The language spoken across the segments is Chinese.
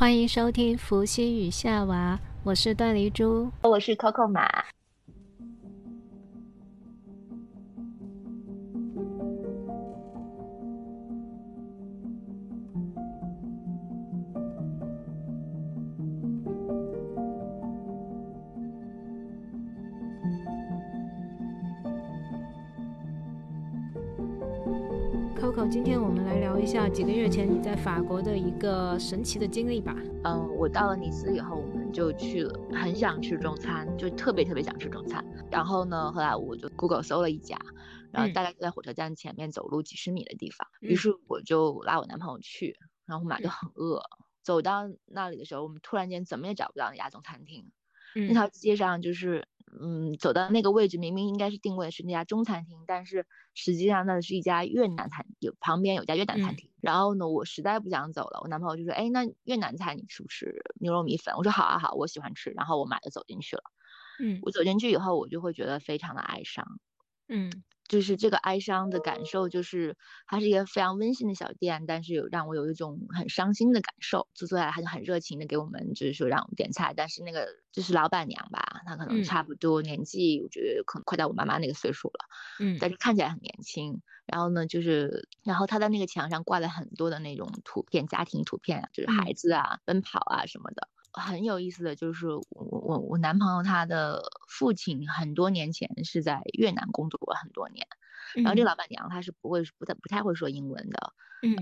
欢迎收听《伏羲与夏娃》，我是段丽珠，我是 Coco 马。今天我们来聊一下几个月前你在法国的一个神奇的经历吧。嗯，我到了尼斯以后，我们就去了，很想吃中餐，就特别特别想吃中餐。然后呢，后来我就 Google 搜了一家，然后大概就在火车站前面走路几十米的地方。于是我就拉我男朋友去，然后我们俩就很饿。走到那里的时候，我们突然间怎么也找不到那家中餐厅，那条街上就是。嗯，走到那个位置，明明应该是定位是那家中餐厅，但是实际上那是一家越南餐，有旁边有家越南餐厅。然后呢，我实在不想走了，我男朋友就说：“哎，那越南菜你吃不吃牛肉米粉？”我说：“好啊，好，我喜欢吃。”然后我买了走进去了。嗯，我走进去以后，我就会觉得非常的哀伤。嗯。就是这个哀伤的感受，就是它是一个非常温馨的小店，但是有让我有一种很伤心的感受。就坐下来，他就很热情的给我们，就是说让我们点菜。但是那个就是老板娘吧，她可能差不多年纪，我觉得可能快到我妈妈那个岁数了，嗯，但是看起来很年轻。然后呢，就是然后她在那个墙上挂了很多的那种图片，家庭图片，就是孩子啊，奔跑啊什么的。很有意思的就是，我我我男朋友他的父亲很多年前是在越南工作过很多年，然后这个老板娘她是不会不太不太会说英文的，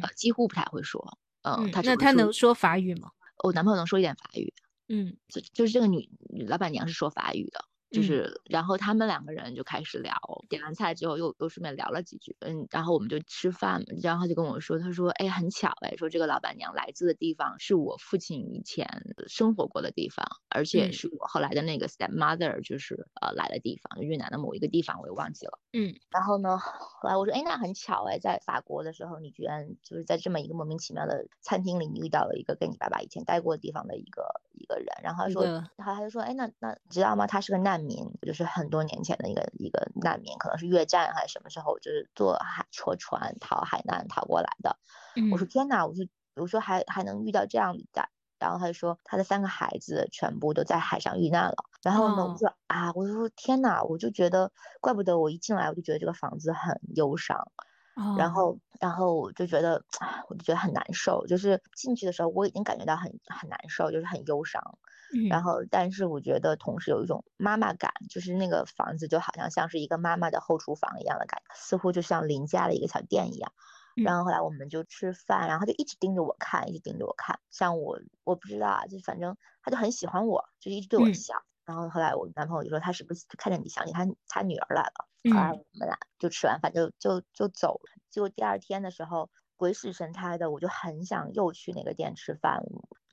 呃，几乎不太会说，嗯，那她能说法语吗？我男朋友能说一点法语，嗯，就就是这个女老板娘是说法语的。就是，然后他们两个人就开始聊，点完菜之后又又顺便聊了几句，嗯，然后我们就吃饭嘛，然后他就跟我说，他说，哎，很巧哎，说这个老板娘来自的地方是我父亲以前生活过的地方，而且是我后来的那个 stepmother 就是呃来的地方，越南的某一个地方我也忘记了，嗯，然后呢，后来我说，哎，那很巧哎，在法国的时候，你居然就是在这么一个莫名其妙的餐厅里，你遇到了一个跟你爸爸以前待过的地方的一个一个人，然后他说，然后他就说，哎，那那你知道吗？他是个难。难民就是很多年前的一个一个难民，可能是越战还是什么时候，就是坐海车船逃海难逃过来的。我说天哪，我说我说还还能遇到这样的，然后他就说他的三个孩子全部都在海上遇难了。然后呢，我说啊，我就说天哪，我就觉得怪不得我一进来我就觉得这个房子很忧伤，然后然后我就觉得我就觉得很难受，就是进去的时候我已经感觉到很很难受，就是很忧伤。然后，但是我觉得同时有一种妈妈感，就是那个房子就好像像是一个妈妈的后厨房一样的感觉，似乎就像邻家的一个小店一样。然后后来我们就吃饭，然后他就一直盯着我看，一直盯着我看。像我，我不知道啊，就反正他就很喜欢我，就一直对我笑。然后后来我男朋友就说他是不是看着你想起他他女儿来了？后来我们俩就吃完饭就就就走了。结果第二天的时候。鬼使神差的，我就很想又去那个店吃饭。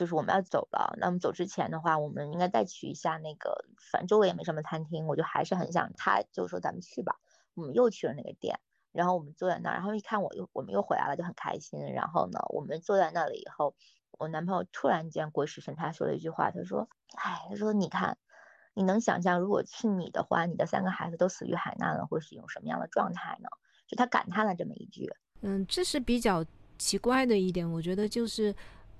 就是我们要走了，那么走之前的话，我们应该再去一下那个，反正周围也没什么餐厅，我就还是很想。他就说咱们去吧，我们又去了那个店，然后我们坐在那儿，然后一看我又我们又回来了，就很开心。然后呢，我们坐在那里以后，我男朋友突然间鬼使神差说了一句话，他说：“哎，他说你看，你能想象如果是你的话，你的三个孩子都死于海难了，会是一种什么样的状态呢？”就他感叹了这么一句。嗯，这是比较奇怪的一点，我觉得就是，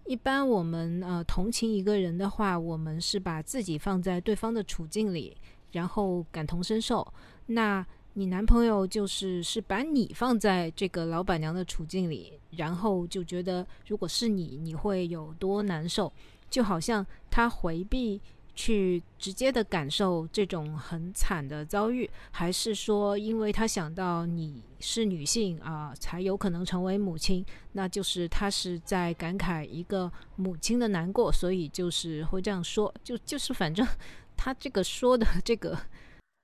一般我们呃同情一个人的话，我们是把自己放在对方的处境里，然后感同身受。那你男朋友就是是把你放在这个老板娘的处境里，然后就觉得如果是你，你会有多难受，就好像他回避。去直接的感受这种很惨的遭遇，还是说因为他想到你是女性啊，才有可能成为母亲，那就是他是在感慨一个母亲的难过，所以就是会这样说，就就是反正他这个说的这个，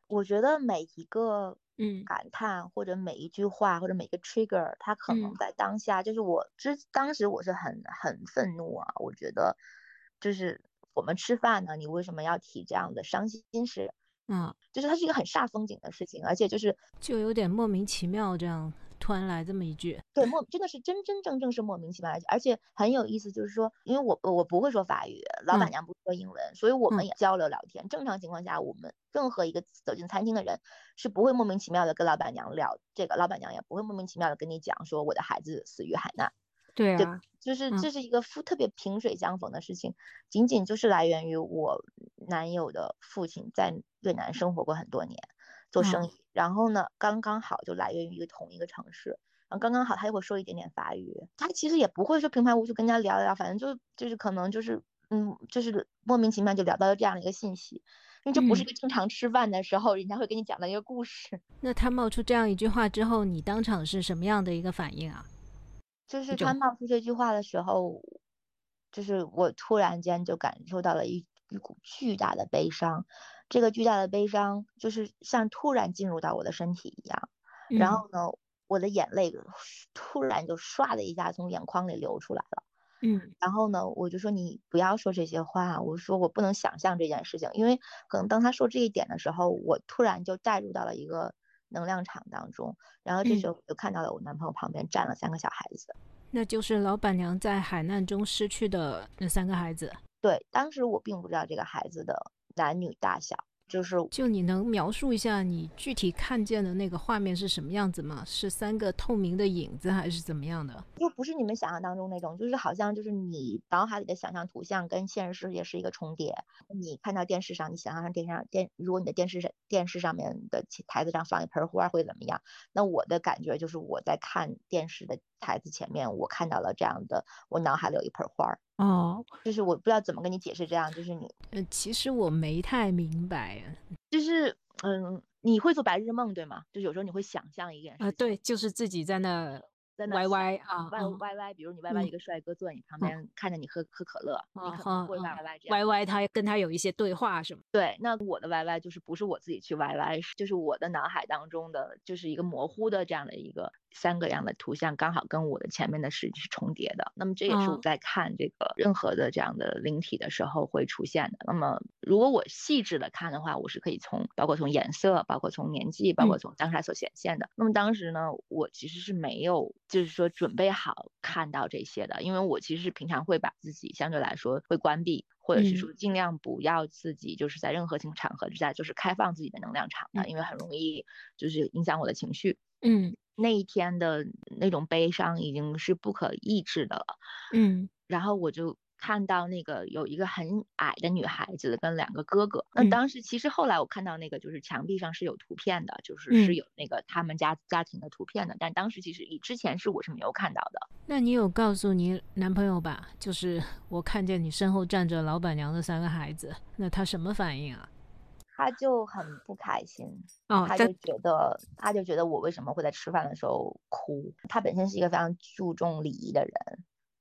我觉得每一个 嗯。感叹或者每一句话或者每个 trigger，他可能在当下就是我之当时我是很很愤怒啊，我觉得就是。我们吃饭呢，你为什么要提这样的伤心事？嗯，就是它是一个很煞风景的事情，而且就是就有点莫名其妙，这样突然来这么一句，对，莫真的是真真正正是莫名其妙，而且很有意思，就是说，因为我我不会说法语，老板娘不说英文，所以我们也交流聊天。正常情况下，我们任何一个走进餐厅的人是不会莫名其妙的跟老板娘聊这个，老板娘也不会莫名其妙的跟你讲说我的孩子死于海难。对啊，就是这是一个夫特别萍水相逢的事情，仅仅就是来源于我男友的父亲在越南生活过很多年，做生意，然后呢，刚刚好就来源于一个同一个城市，然后刚刚好他又会说一点点法语，他其实也不会说平白无故跟人家聊聊，反正就就是可能就是嗯，就是莫名其妙就聊到了这样的一个信息，因为这不是一个正常吃饭的时候人家会跟你讲的一个故事。那他冒出这样一句话之后，你当场是什么样的一个反应啊？就是他冒出这句话的时候，就是我突然间就感受到了一一股巨大的悲伤，这个巨大的悲伤就是像突然进入到我的身体一样，然后呢，我的眼泪突然就唰的一下从眼眶里流出来了，嗯，然后呢，我就说你不要说这些话，我说我不能想象这件事情，因为可能当他说这一点的时候，我突然就带入到了一个。能量场当中，然后这时候我就看到了我男朋友旁边站了三个小孩子，那就是老板娘在海难中失去的那三个孩子。对，当时我并不知道这个孩子的男女大小。就是，就你能描述一下你具体看见的那个画面是什么样子吗？是三个透明的影子还是怎么样的？就不是你们想象当中那种，就是好像就是你脑海里的想象图像跟现实世界是一个重叠。你看到电视上，你想象上电视上电，如果你的电视上电视上面的台子上放一盆花会怎么样？那我的感觉就是我在看电视的台子前面，我看到了这样的，我脑海里有一盆花。哦，就是我不知道怎么跟你解释这样，就是你，呃，其实我没太明白，就是嗯，你会做白日梦对吗？就是有时候你会想象一件事，啊，对，就是自己在那。在那歪歪啊，歪歪歪，比如你歪歪一个帅哥坐在你旁边，看着你喝喝可乐，你可能会歪歪这样。歪歪他跟他有一些对话是吗？对，那我的歪歪就是不是我自己去歪歪，就是我的脑海当中的就是一个模糊的这样的一个三个样的图像，刚好跟我的前面的实际是重叠的。那么这也是我在看这个任何的这样的灵体的时候会出现的。那么如果我细致的看的话，我是可以从包括从颜色，包括从年纪，包括从当下所显现的。那么当时呢，我其实是没有。就是说准备好看到这些的，因为我其实是平常会把自己相对来说会关闭，或者是说尽量不要自己就是在任何情场合之下就是开放自己的能量场的，因为很容易就是影响我的情绪。嗯，那一天的那种悲伤已经是不可抑制的了。嗯，然后我就。看到那个有一个很矮的女孩子跟两个哥哥，那当时其实后来我看到那个就是墙壁上是有图片的，就是是有那个他们家家庭的图片的，但当时其实以之前是我是没有看到的。那你有告诉你男朋友吧？就是我看见你身后站着老板娘的三个孩子，那他什么反应啊？他就很不开心，他就觉得他就觉得我为什么会在吃饭的时候哭？他本身是一个非常注重礼仪的人。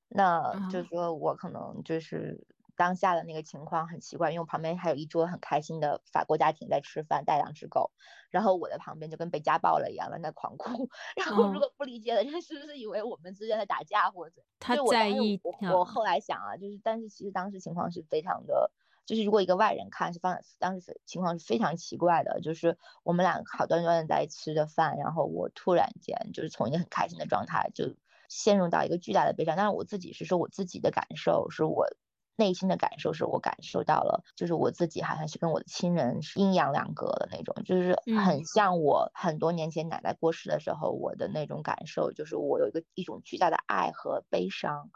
那就是说我可能就是当下的那个情况很奇怪，因为我旁边还有一桌很开心的法国家庭在吃饭，带两只狗，然后我的旁边就跟被家暴了一样，在那狂哭。然后如果不理解的人是不是以为我们之间在打架或者？他在意。我后来想啊，就是但是其实当时情况是非常的，就是如果一个外人看是方当时情况是非常奇怪的，就是我们俩好端端的在吃着饭，然后我突然间就是从一个很开心的状态就。陷入到一个巨大的悲伤，但是我自己是说我自己的感受，是我内心的感受，是我感受到了，就是我自己好像是跟我的亲人是阴阳两隔的那种，就是很像我很多年前奶奶过世的时候我的那种感受，就是我有一个一种巨大的爱和悲伤，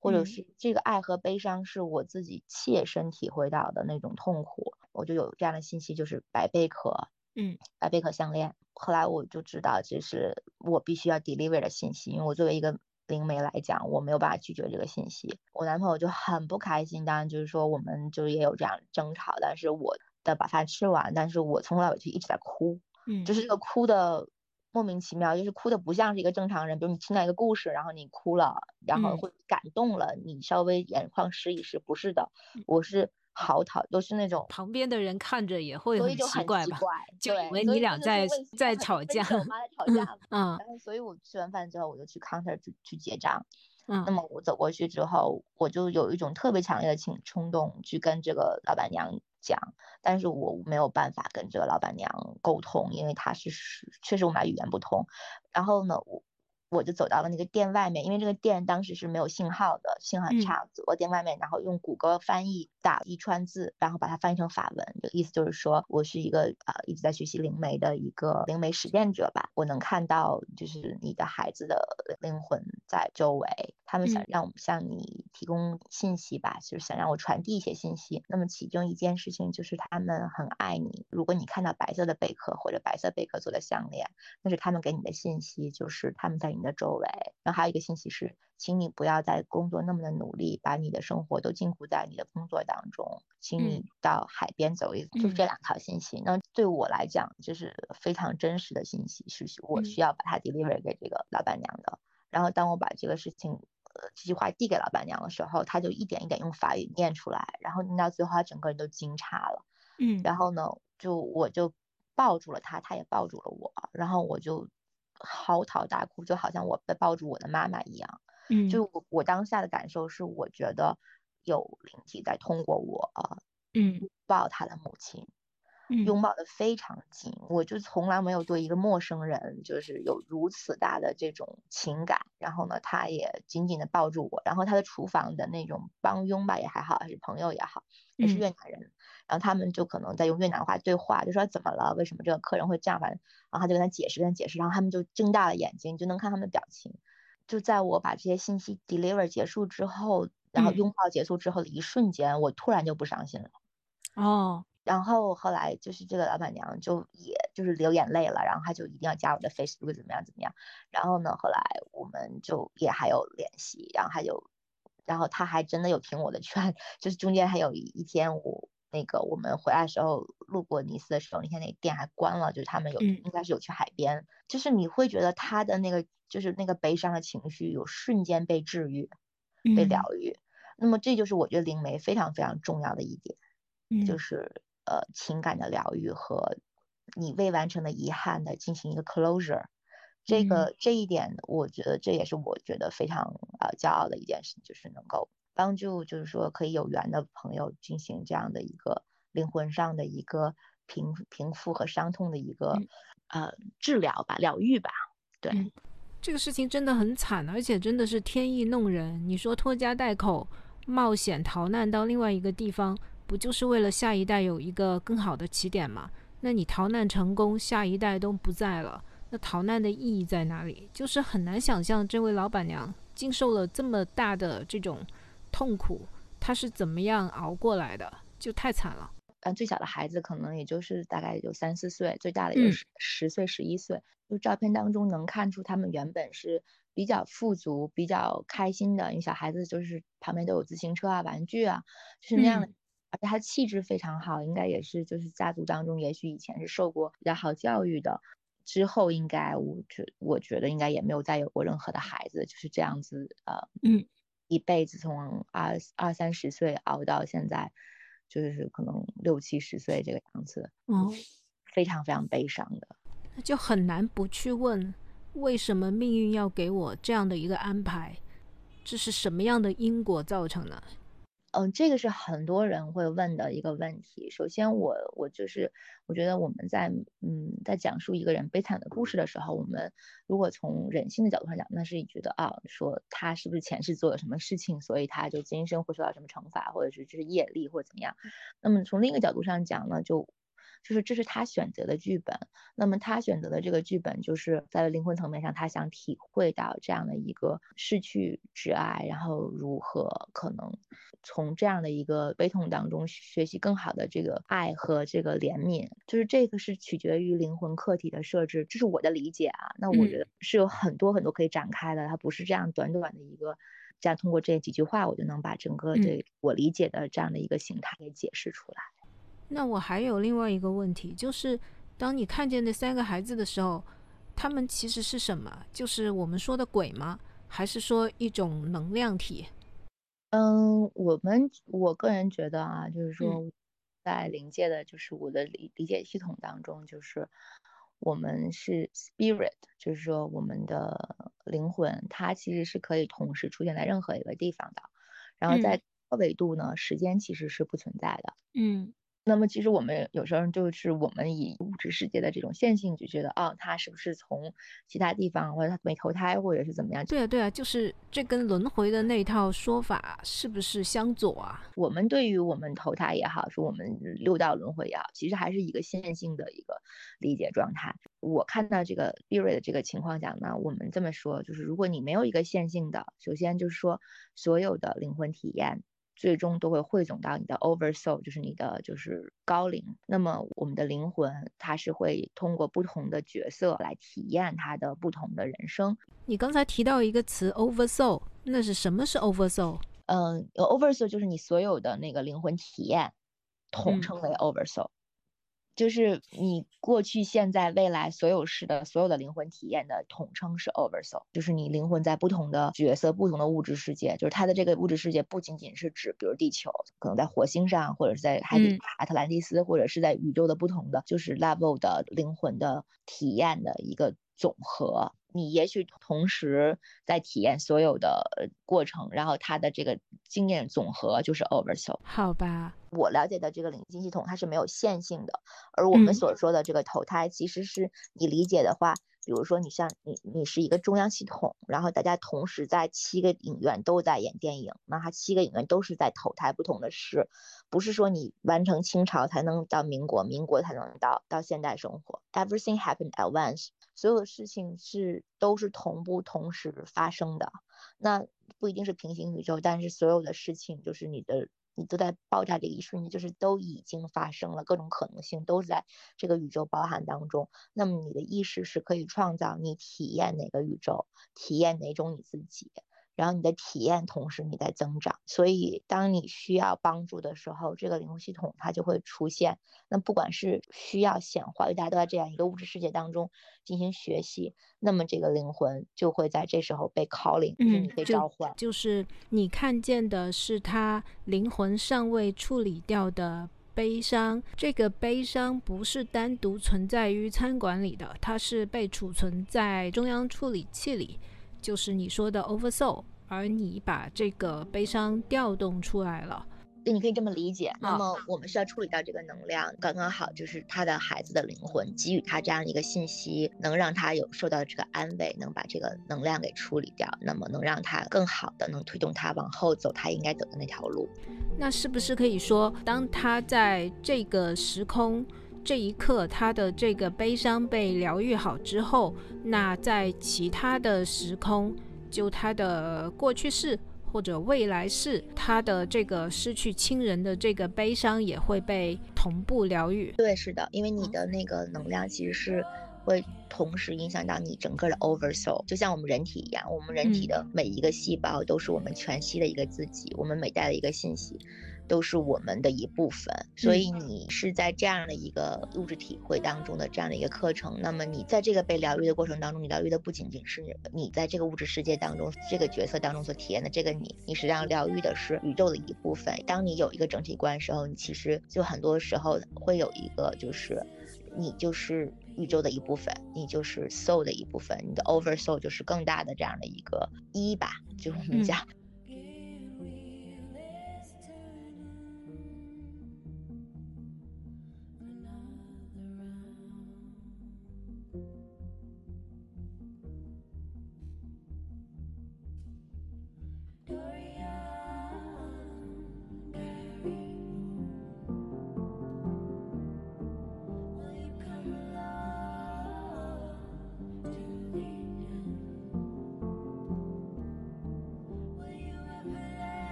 或者是这个爱和悲伤是我自己切身体会到的那种痛苦，我就有这样的信息，就是白贝壳，嗯，白贝壳项链。后来我就知道这是我必须要 deliver 的信息，因为我作为一个灵媒来讲，我没有办法拒绝这个信息。我男朋友就很不开心，当然就是说我们就也有这样争吵，但是我的把饭吃完，但是我从头到尾就一直在哭，嗯，就是这个哭的莫名其妙，就是哭的不像是一个正常人，比如你听到一个故事，然后你哭了，然后会感动了，你稍微眼眶湿一湿，不是的，我是。嚎啕都是那种旁边的人看着也会很奇怪吧，就以为你俩在在吵架。我妈在吵架嗯，然后所以我吃完饭之后，我就去 counter 去去结账。嗯，那么我走过去之后，我就有一种特别强烈的情冲动去跟这个老板娘讲，但是我没有办法跟这个老板娘沟通，因为她是确实我们俩语言不通。然后呢，我我就走到了那个店外面，因为这个店当时是没有信号的，信号很差。走到店外面，然后用谷歌翻译打一串字，然后把它翻译成法文。这个意思就是说我是一个呃一直在学习灵媒的一个灵媒实践者吧。我能看到就是你的孩子的灵魂在周围，他们想让我们向你提供信息吧，就是想让我传递一些信息。那么其中一件事情就是他们很爱你。如果你看到白色的贝壳或者白色贝壳做的项链，那是他们给你的信息，就是他们在。你的周围，然后还有一个信息是，请你不要再工作那么的努力，把你的生活都禁锢在你的工作当中，请你到海边走一，就是这两条信息。那对我来讲，就是非常真实的信息，是我需要把它 deliver 给这个老板娘的。然后当我把这个事情，呃，这句话递给老板娘的时候，她就一点一点用法语念出来，然后念到最后，她整个人都惊诧了。嗯，然后呢，就我就抱住了她，她也抱住了我，然后我就。嚎啕大哭，就好像我被抱住我的妈妈一样。嗯，就我我当下的感受是，我觉得有灵体在通过我，嗯，抱他的母亲。拥抱的非常紧，我就从来没有对一个陌生人就是有如此大的这种情感。然后呢，他也紧紧的抱住我。然后他的厨房的那种帮佣吧也还好，还是朋友也好，也是越南人。然后他们就可能在用越南话对话，就说怎么了？为什么这个客人会这样？反正，然后他就跟他解释，跟他解释。然后他们就睁大了眼睛，就能看他们的表情。就在我把这些信息 deliver 结束之后，然后拥抱结束之后的一瞬间，我突然就不伤心了。哦。然后后来就是这个老板娘就也就是流眼泪了，然后她就一定要加我的 Facebook 怎么样怎么样。然后呢，后来我们就也还有联系，然后还有，然后她还真的有听我的劝，就是中间还有一天我那个我们回来的时候路过尼斯的时候，那天那个店还关了，就是他们有应该是有去海边，就是你会觉得他的那个就是那个悲伤的情绪有瞬间被治愈，被疗愈。那么这就是我觉得灵媒非常非常重要的一点，就是。呃，情感的疗愈和你未完成的遗憾的进行一个 closure，这个这一点，我觉得这也是我觉得非常呃骄傲的一件事，就是能够帮助，就是说可以有缘的朋友进行这样的一个灵魂上的一个平平复和伤痛的一个呃治疗吧，疗愈吧。对，这个事情真的很惨，而且真的是天意弄人。你说拖家带口冒险逃难到另外一个地方。不就是为了下一代有一个更好的起点吗？那你逃难成功，下一代都不在了，那逃难的意义在哪里？就是很难想象这位老板娘经受了这么大的这种痛苦，她是怎么样熬过来的？就太惨了。嗯，最小的孩子可能也就是大概有三四岁，最大的也是十岁、十一岁。就照片当中能看出他们原本是比较富足、比较开心的，因为小孩子就是旁边都有自行车啊、玩具啊，就是那样的。而且他气质非常好，应该也是就是家族当中，也许以前是受过比较好教育的，之后应该我觉我觉得应该也没有再有过任何的孩子，就是这样子呃，嗯，一辈子从二二三十岁熬到现在，就是可能六七十岁这个样子，嗯，非常非常悲伤的，那就很难不去问，为什么命运要给我这样的一个安排？这是什么样的因果造成的？嗯，这个是很多人会问的一个问题。首先，我我就是我觉得我们在嗯在讲述一个人悲惨的故事的时候，我们如果从人性的角度上讲，那是觉得啊，说他是不是前世做了什么事情，所以他就今生会受到什么惩罚，或者是就是业力或者怎么样。那么从另一个角度上讲呢，就。就是这是他选择的剧本，那么他选择的这个剧本，就是在灵魂层面上，他想体会到这样的一个失去挚爱，然后如何可能从这样的一个悲痛当中学习更好的这个爱和这个怜悯，就是这个是取决于灵魂客体的设置，这是我的理解啊。那我觉得是有很多很多可以展开的，它不是这样短短的一个，这样通过这几句话，我就能把整个这我理解的这样的一个形态给解释出来。那我还有另外一个问题，就是当你看见那三个孩子的时候，他们其实是什么？就是我们说的鬼吗？还是说一种能量体？嗯，我们我个人觉得啊，就是说，在灵界的，就是我的理理解系统当中，就是我们是 spirit，就是说我们的灵魂，它其实是可以同时出现在任何一个地方的。然后在高维度呢，时间其实是不存在的。嗯。那么其实我们有时候就是我们以物质世界的这种线性就觉得，哦，他是不是从其他地方或者他没投胎或者是怎么样？对啊，对啊，就是这跟轮回的那套说法是不是相左啊？我们对于我们投胎也好，说我们六道轮回也好，其实还是一个线性的一个理解状态。我看到这个 b i r 的这个情况讲呢，我们这么说，就是如果你没有一个线性的，首先就是说所有的灵魂体验。最终都会汇总到你的 oversoul，就是你的就是高灵。那么我们的灵魂，它是会通过不同的角色来体验它的不同的人生。你刚才提到一个词 oversoul，那是什么是 oversoul？嗯，oversoul 就是你所有的那个灵魂体验，统称为 oversoul。就是你过去、现在、未来所有事的所有的灵魂体验的统称是 oversoul，就是你灵魂在不同的角色、不同的物质世界，就是它的这个物质世界不仅仅是指，比如地球，可能在火星上，或者是在海底阿特兰蒂斯，或者是在宇宙的不同的就是 level 的灵魂的体验的一个总和。你也许同时在体验所有的过程，然后它的这个经验总和就是 oversoul。好吧，我了解的这个领金系统它是没有线性的，而我们所说的这个投胎，其实是你理解的话，比如说你像你你是一个中央系统，然后大家同时在七个影院都在演电影，那它七个影院都是在投胎不同的事，不是说你完成清朝才能到民国，民国才能到到现代生活。Everything happened at once。所有的事情是都是同步同时发生的，那不一定是平行宇宙，但是所有的事情就是你的，你都在爆炸这一瞬间，就是都已经发生了，各种可能性都在这个宇宙包含当中。那么你的意识是可以创造你体验哪个宇宙，体验哪种你自己。然后你的体验同时你在增长，所以当你需要帮助的时候，这个灵魂系统它就会出现。那不管是需要显化，因为大家都在这样一个物质世界当中进行学习，那么这个灵魂就会在这时候被 calling，就是你被召唤。就是你看见的是他灵魂尚未处理掉的悲伤，这个悲伤不是单独存在于餐馆里的，它是被储存在中央处理器里。就是你说的 oversoul，而你把这个悲伤调动出来了，对，你可以这么理解。那么我们需要处理到这个能量，刚刚好就是他的孩子的灵魂给予他这样一个信息，能让他有受到这个安慰，能把这个能量给处理掉，那么能让他更好的能推动他往后走他应该走的那条路。那是不是可以说，当他在这个时空？这一刻，他的这个悲伤被疗愈好之后，那在其他的时空，就他的过去式或者未来式，他的这个失去亲人的这个悲伤也会被同步疗愈。对，是的，因为你的那个能量其实是会同时影响到你整个的 oversoul，就像我们人体一样，我们人体的每一个细胞都是我们全息的一个自己，我们每带的一个信息。都是我们的一部分，所以你是在这样的一个物质体会当中的这样的一个课程。那么你在这个被疗愈的过程当中，你疗愈的不仅仅是你在这个物质世界当中这个角色当中所体验的这个你，你实际上疗愈的是宇宙的一部分。当你有一个整体观的时候，你其实就很多时候会有一个就是，你就是宇宙的一部分，你就是 soul 的一部分，你的 over soul 就是更大的这样的一个一吧，就我们讲。